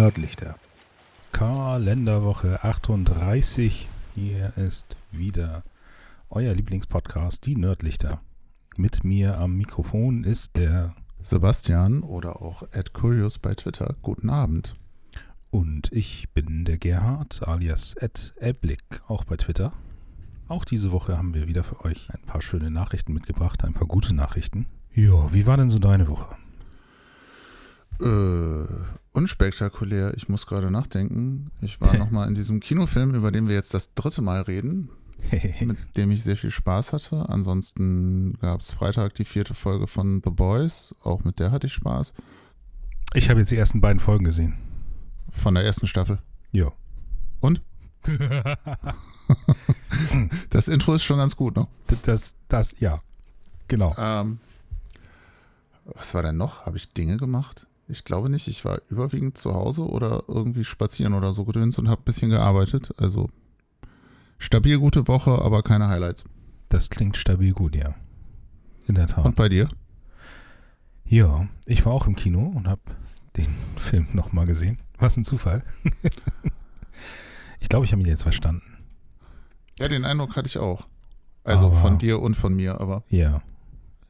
Nördlichter. Kalenderwoche 38. Hier ist wieder euer Lieblingspodcast, die Nördlichter. Mit mir am Mikrofon ist der Sebastian oder auch Ed Curious bei Twitter. Guten Abend. Und ich bin der Gerhard alias Ed Eblick, auch bei Twitter. Auch diese Woche haben wir wieder für euch ein paar schöne Nachrichten mitgebracht, ein paar gute Nachrichten. Ja, wie war denn so deine Woche? Äh, unspektakulär. Ich muss gerade nachdenken. Ich war nochmal in diesem Kinofilm, über den wir jetzt das dritte Mal reden, mit dem ich sehr viel Spaß hatte. Ansonsten gab es Freitag die vierte Folge von The Boys. Auch mit der hatte ich Spaß. Ich habe jetzt die ersten beiden Folgen gesehen. Von der ersten Staffel. Ja. Und? das Intro ist schon ganz gut, ne? Das, das, ja. Genau. Ähm, was war denn noch? Habe ich Dinge gemacht? Ich glaube nicht. Ich war überwiegend zu Hause oder irgendwie spazieren oder so gedöns und habe ein bisschen gearbeitet. Also stabil gute Woche, aber keine Highlights. Das klingt stabil gut, ja. In der Tat. Und bei dir? Ja, ich war auch im Kino und habe den Film nochmal gesehen. Was ein Zufall. ich glaube, ich habe ihn jetzt verstanden. Ja, den Eindruck hatte ich auch. Also Aber- von dir und von mir, aber Ja.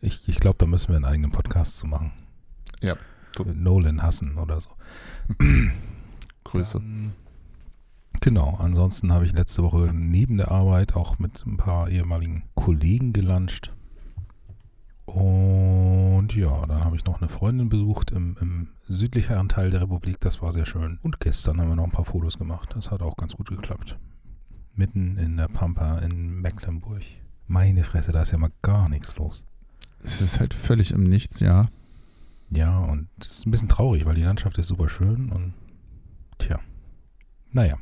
Ich, ich glaube, da müssen wir einen eigenen Podcast zu machen. ja, Nolan hassen oder so. Grüße. Dann, genau, ansonsten habe ich letzte Woche neben der Arbeit auch mit ein paar ehemaligen Kollegen gelanscht. Und ja, dann habe ich noch eine Freundin besucht im, im südlicheren Teil der Republik. Das war sehr schön. Und gestern haben wir noch ein paar Fotos gemacht. Das hat auch ganz gut geklappt. Mitten in der Pampa in Mecklenburg. Meine Fresse, da ist ja mal gar nichts los. Es ist halt völlig im Nichts, ja. Ja, und es ist ein bisschen traurig, weil die Landschaft ist super schön und tja, naja.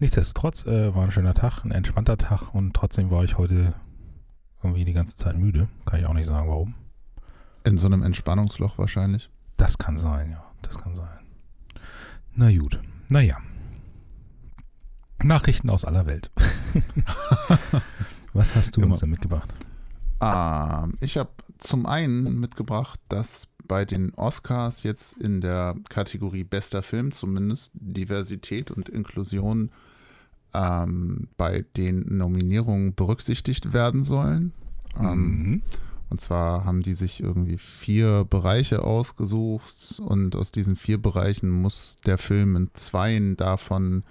Nichtsdestotrotz äh, war ein schöner Tag, ein entspannter Tag und trotzdem war ich heute irgendwie die ganze Zeit müde. Kann ich auch nicht sagen, warum. In so einem Entspannungsloch wahrscheinlich. Das kann sein, ja, das kann sein. Na gut, naja. Nachrichten aus aller Welt. Was hast du uns Immer. denn mitgebracht? Ähm, ich habe zum einen mitgebracht, dass bei den Oscars jetzt in der Kategorie bester Film zumindest Diversität und Inklusion ähm, bei den Nominierungen berücksichtigt werden sollen. Ähm, Mhm. Und zwar haben die sich irgendwie vier Bereiche ausgesucht und aus diesen vier Bereichen muss der Film in zweien davon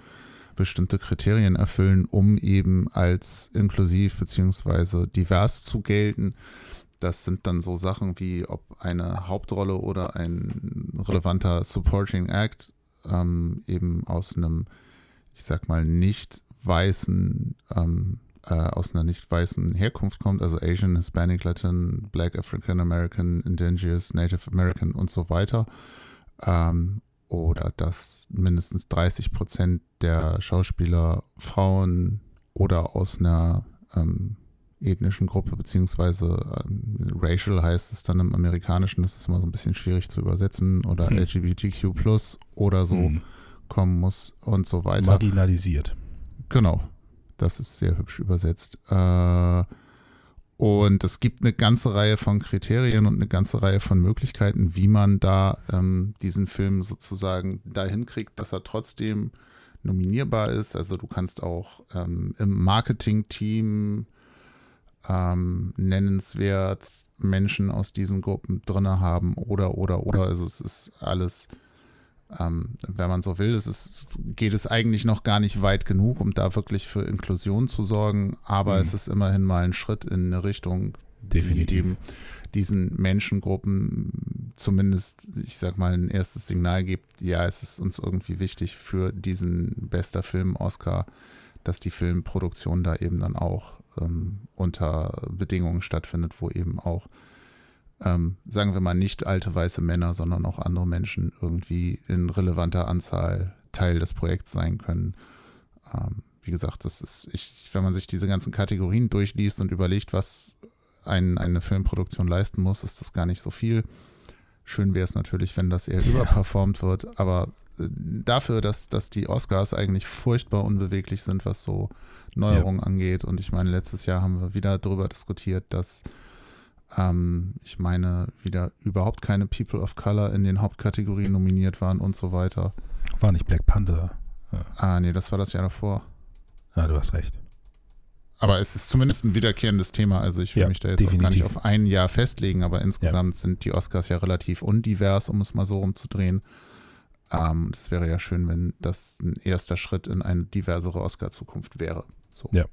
bestimmte Kriterien erfüllen, um eben als inklusiv beziehungsweise divers zu gelten. Das sind dann so Sachen wie, ob eine Hauptrolle oder ein relevanter Supporting Act ähm, eben aus einem, ich sag mal, nicht weißen, ähm, äh, aus einer nicht weißen Herkunft kommt, also Asian, Hispanic, Latin, Black, African American, Indigenous, Native American und so weiter. Ähm, oder dass mindestens 30 Prozent der Schauspieler Frauen oder aus einer ähm, ethnischen Gruppe, beziehungsweise ähm, racial heißt es dann im Amerikanischen, das ist immer so ein bisschen schwierig zu übersetzen, oder Hm. LGBTQ plus oder so Mhm. kommen muss und so weiter. Marginalisiert. Genau, das ist sehr hübsch übersetzt. Äh, und es gibt eine ganze Reihe von Kriterien und eine ganze Reihe von Möglichkeiten, wie man da ähm, diesen Film sozusagen dahin kriegt, dass er trotzdem nominierbar ist. Also du kannst auch ähm, im Marketing-Team ähm, nennenswert Menschen aus diesen Gruppen drinne haben oder oder oder. Also es ist alles ähm, wenn man so will, es ist, geht es eigentlich noch gar nicht weit genug, um da wirklich für Inklusion zu sorgen, aber Mhm. es ist immerhin mal ein Schritt in eine Richtung, die Definitiv. eben diesen Menschengruppen zumindest, ich sag mal, ein erstes Signal gibt, ja, es ist uns irgendwie wichtig für diesen bester Film Oscar, dass die Filmproduktion da eben dann auch ähm, unter Bedingungen stattfindet, wo eben auch ähm, sagen wir mal, nicht alte weiße Männer, sondern auch andere Menschen irgendwie in relevanter Anzahl Teil des Projekts sein können. Ähm, wie gesagt, das ist, ich, wenn man sich diese ganzen Kategorien durchliest und überlegt, was ein, eine Filmproduktion leisten muss, ist das gar nicht so viel. Schön wäre es natürlich, wenn das eher überperformt wird, aber dafür, dass, dass die Oscars eigentlich furchtbar unbeweglich sind, was so Neuerungen angeht. Und ich meine, letztes Jahr haben wir wieder darüber diskutiert, dass ähm, ich meine, wieder überhaupt keine People of Color in den Hauptkategorien nominiert waren und so weiter. War nicht Black Panther. Ah, nee, das war das Jahr davor. Ja, du hast recht. Aber es ist zumindest ein wiederkehrendes Thema. Also ich will Ja, mich da jetzt auch gar nicht auf ein Jahr festlegen, aber insgesamt sind die Oscars ja relativ undivers, um es mal so rumzudrehen. Ähm, Es wäre ja schön, wenn das ein erster Schritt in eine diversere Oscar-Zukunft wäre. So. Ja.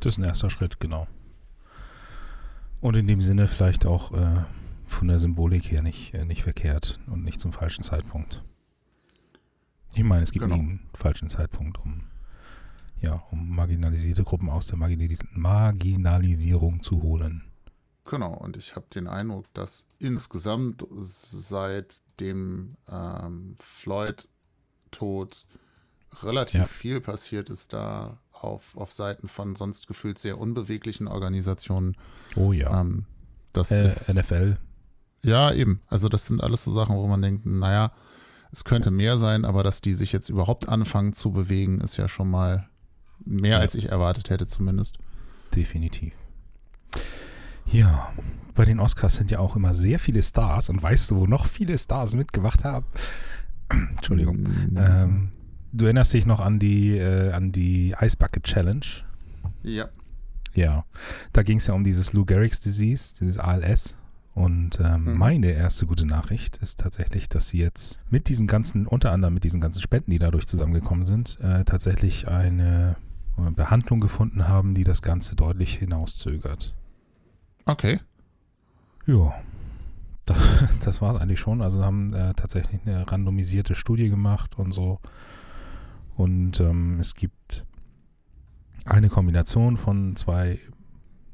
Das ist ein erster Schritt, genau. Und in dem Sinne vielleicht auch äh, von der Symbolik her nicht, äh, nicht verkehrt und nicht zum falschen Zeitpunkt. Ich meine, es gibt Genau. nie einen falschen Zeitpunkt, um, ja, um marginalisierte Gruppen aus der Marginalis Marginalisierung zu holen. Genau, und ich habe den Eindruck, dass insgesamt seit dem ähm, Floyd-Tod relativ Ja. viel passiert ist da auf, auf Seiten von sonst gefühlt sehr unbeweglichen Organisationen. Oh ja. Ähm, das äh, ist, NFL. ja, eben. Also das sind alles so Sachen, wo man denkt, naja, es könnte mehr sein, aber dass die sich jetzt überhaupt anfangen zu bewegen, ist ja schon mal mehr, Ja. als ich erwartet hätte zumindest. Definitiv. Ja, bei den Oscars sind ja auch immer sehr viele Stars. Und weißt du, wo noch viele Stars mitgemacht haben? Entschuldigung. Mm, Ähm, du erinnerst dich noch an die, äh, an die Ice Bucket Challenge? Ja, Ja. Da ging es ja um dieses Lou Gehrig's Disease, dieses ALS. Und ähm, Mhm. meine erste gute Nachricht ist tatsächlich, dass sie jetzt mit diesen ganzen, unter anderem mit diesen ganzen Spenden, die dadurch zusammengekommen sind, äh, tatsächlich eine äh, Behandlung gefunden haben, die das Ganze deutlich hinauszögert. Okay. Ja, das, das war es eigentlich schon. Also haben äh, tatsächlich eine randomisierte Studie gemacht und so. Und ähm, es gibt eine Kombination von zwei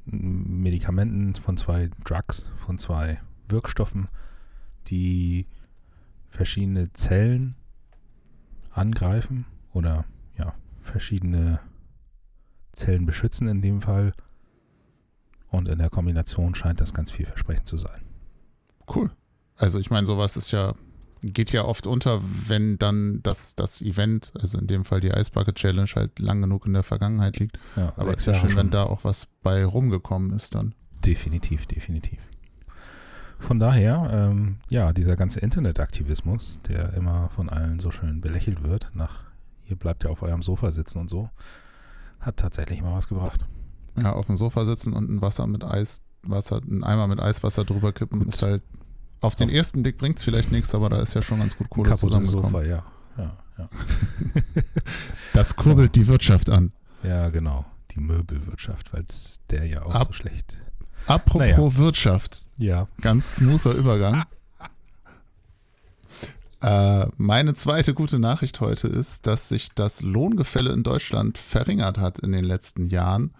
Medikamenten, von zwei Drugs, von zwei Wirkstoffen, die verschiedene Zellen angreifen oder ja, verschiedene Zellen beschützen in dem Fall. Und in der Kombination scheint das ganz vielversprechend zu sein. Cool. Also ich meine, sowas ist ja, geht ja oft unter, wenn dann das, das Event, also in dem Fall die Ice Bucket Challenge, halt lang genug in der Vergangenheit liegt. Ja, Aber es ist ja schön, wenn schon. da auch was bei rumgekommen ist dann. Definitiv, definitiv. Von daher, ähm, ja, dieser ganze Internetaktivismus, der immer von allen so schön belächelt wird, nach ihr bleibt ja auf eurem Sofa sitzen und so, hat tatsächlich mal was gebracht. Ja, auf dem Sofa sitzen und ein Wasser mit Eis, Wasser, ein Eimer mit Eiswasser drüber kippen, Gut. ist halt, auf den ersten Blick bringt es vielleicht nichts, aber da ist ja schon ganz gut Kohle zusammengekommen. Sofa, ja. Ja, ja. Das kurbelt die Wirtschaft an. ja, genau. Die Möbelwirtschaft, weil es der ja auch Ab- so schlecht. Apropos Wirtschaft, Ja. Ganz smoother Übergang. Äh, meine zweite gute Nachricht heute ist, dass sich das Lohngefälle in Deutschland verringert hat in den letzten Jahren.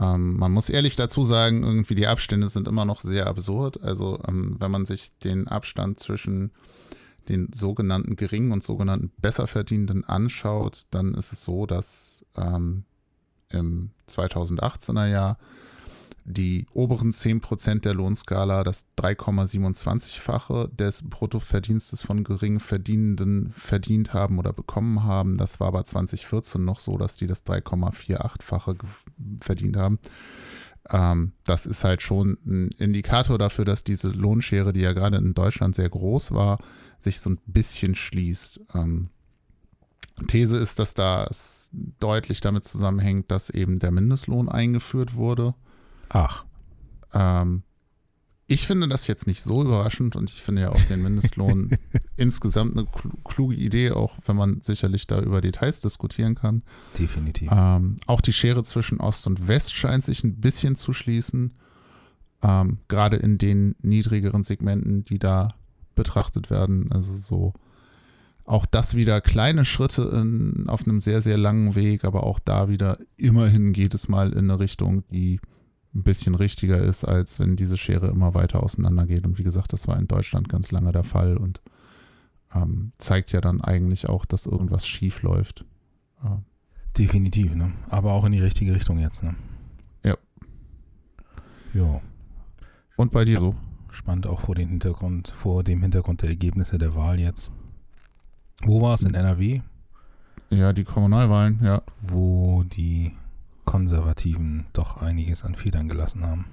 Ähm, man muss ehrlich dazu sagen, irgendwie die Abstände sind immer noch sehr absurd. Also ähm, wenn man sich den Abstand zwischen den sogenannten geringen und sogenannten Besserverdienenden anschaut, dann ist es so, dass ähm, im 2018er Jahr die oberen 10% der Lohnskala das 3,27-fache des Bruttoverdienstes von gering Verdienenden verdient haben oder bekommen haben. Das war aber 2014 noch so, dass die das 3,48-fache ge- verdient haben. Ähm, das ist halt schon ein Indikator dafür, dass diese Lohnschere, die ja gerade in Deutschland sehr groß war, sich so ein bisschen schließt. Ähm, These ist, dass das deutlich damit zusammenhängt, dass eben der Mindestlohn eingeführt wurde. Ach, Ähm, ich finde das jetzt nicht so überraschend und ich finde ja auch den Mindestlohn insgesamt eine klu- kluge Idee, auch wenn man sicherlich da über Details diskutieren kann. definitiv. Ähm, auch die Schere zwischen Ost und West scheint sich ein bisschen zu schließen, ähm, gerade in den niedrigeren Segmenten, die da betrachtet werden. Also so auch das wieder kleine Schritte in, auf einem sehr, sehr langen Weg, aber auch da wieder immerhin geht es mal in eine Richtung, die ein bisschen richtiger ist, als wenn diese Schere immer weiter auseinandergeht. Und wie gesagt, das war in Deutschland ganz lange der Fall und ähm, zeigt ja dann eigentlich auch, dass irgendwas schief läuft. Ja. Definitiv, ne? Aber auch in die richtige Richtung jetzt, ne? Ja. Ja. Und bei dir so? Spannend auch vor dem Hintergrund, vor dem Hintergrund der Ergebnisse der Wahl jetzt. Wo war es in NRW, Ja, die Kommunalwahlen, ja. wo die Konservativen doch einiges an Federn gelassen haben?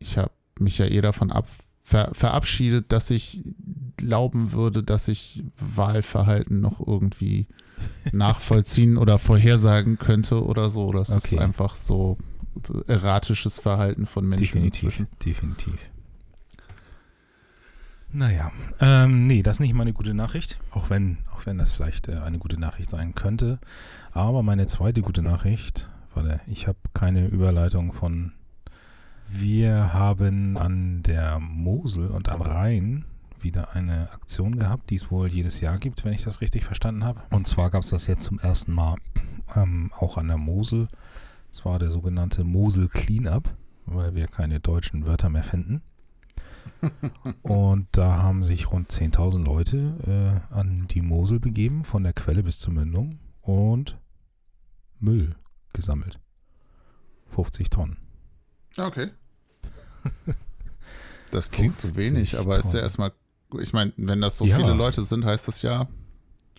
ich habe mich ja eh davon ab, ver, verabschiedet, dass ich glauben würde, dass ich Wahlverhalten noch irgendwie nachvollziehen oder vorhersagen könnte oder so. Das Okay. ist einfach so erratisches Verhalten von Menschen. Definitiv, inzwischen. definitiv. Naja, ähm, nee, das ist nicht meine gute Nachricht, auch wenn, auch wenn das vielleicht äh, eine gute Nachricht sein könnte. Aber meine zweite gute Nachricht, warte, ich habe keine Überleitung von. Wir haben an der Mosel und am Rhein wieder eine Aktion gehabt, die es wohl jedes Jahr gibt, wenn ich das richtig verstanden habe. Und zwar gab es das jetzt zum ersten Mal ähm, auch an der Mosel. Es war der sogenannte Mosel Cleanup, weil wir keine deutschen Wörter mehr finden. Und da haben sich rund 10.000 Leute äh, an die Mosel begeben, von der Quelle bis zur Mündung und Müll gesammelt. 50 Tonnen. Okay. Das klingt zu 50 wenig, aber ist ja Tonnen. erstmal, ich meine, wenn das so Ja. viele Leute sind, heißt das ja,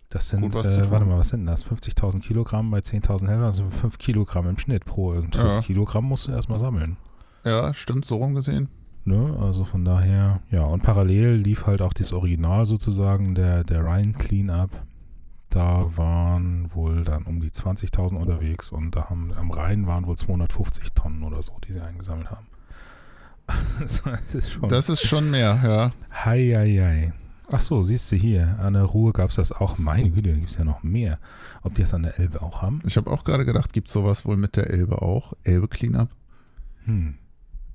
Das sind, Gut, äh, warte mal, was sind das? 50.000 Kilogramm bei 10.000 Helfern, also 5 Kilogramm im Schnitt pro. Und 5 Ja. Kilogramm musst du erstmal sammeln. ja, stimmt, so rumgesehen. Ne? Also von daher, ja, und parallel lief halt auch das Original sozusagen, der, der Rhine Cleanup. Da waren wohl dann um die 20.000 unterwegs und da haben am Rhein waren wohl 250 Tonnen oder so, die sie eingesammelt haben. Also, das ist schon. Das ist schon mehr, ja. Hei, hei, hei. Ach so, siehst du hier, an der Ruhr gab es das auch. Meine Güte, da gibt es ja noch mehr. Ob die das an der Elbe auch haben? Ich habe auch gerade gedacht, gibt sowas wohl mit der Elbe auch? Elbe Cleanup? Hm,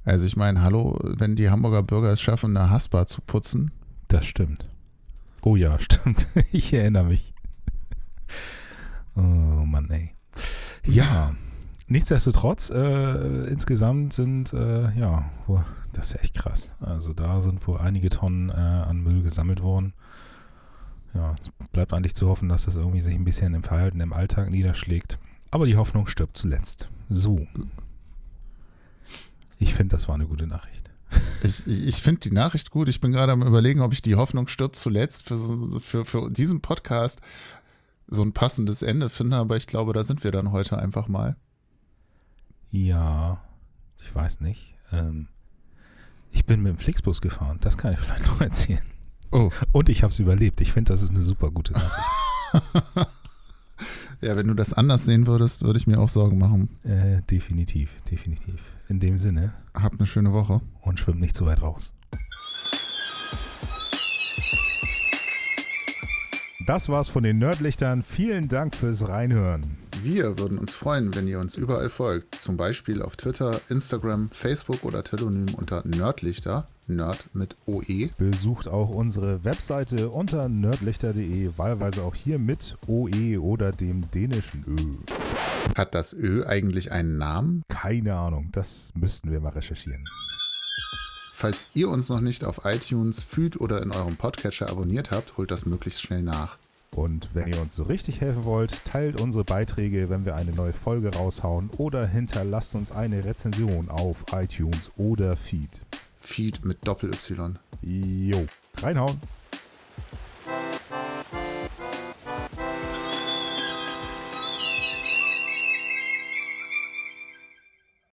Also ich meine, hallo, wenn die Hamburger Bürger es schaffen, eine Haspa zu putzen, das stimmt. Oh ja, stimmt. Ich erinnere mich. Oh Mann, ey. Ja, nichtsdestotrotz, äh, insgesamt sind, äh, ja, wohl, das ist echt krass. Also da sind wohl einige Tonnen äh, an Müll gesammelt worden. Ja, es bleibt eigentlich zu hoffen, dass das irgendwie sich ein bisschen im Verhalten im Alltag niederschlägt. Aber die Hoffnung stirbt zuletzt. So. Ich finde, das war eine gute Nachricht. Ich, ich finde die Nachricht gut. Ich bin gerade am überlegen, ob ich die Hoffnung stirbt zuletzt für, für, für diesen Podcast so ein passendes Ende finde, aber ich glaube, da sind wir dann heute einfach mal. Ja, ich weiß nicht. Ähm, ich bin mit dem Flixbus gefahren, das kann ich vielleicht noch erzählen. Oh, Und ich habe es überlebt. Ich finde, das ist eine super gute Nachricht. ja, wenn du das anders sehen würdest, würde ich mir auch Sorgen machen. äh, definitiv, definitiv. In dem Sinne Hab eine schöne Woche. und schwimmt nicht zu weit raus. Das war's von den Nerdlichtern. Vielen Dank fürs Reinhören. Wir würden uns freuen, wenn ihr uns überall folgt. Zum Beispiel auf Twitter, Instagram, Facebook oder Telonym unter Nerdlichter. Nerd mit. OE. Besucht auch unsere Webseite unter nerdlichter.de, wahlweise auch hier mit OE oder dem dänischen Ö. Hat das Ö eigentlich einen Namen? Keine Ahnung, das müssten wir mal recherchieren. Falls ihr uns noch nicht auf iTunes, Feed oder in eurem Podcatcher abonniert habt, holt das möglichst schnell nach. Und wenn ihr uns so richtig helfen wollt, teilt unsere Beiträge, wenn wir eine neue Folge raushauen oder hinterlasst uns eine Rezension auf iTunes oder Feed. Feed mit Doppel-Y. Jo, reinhauen.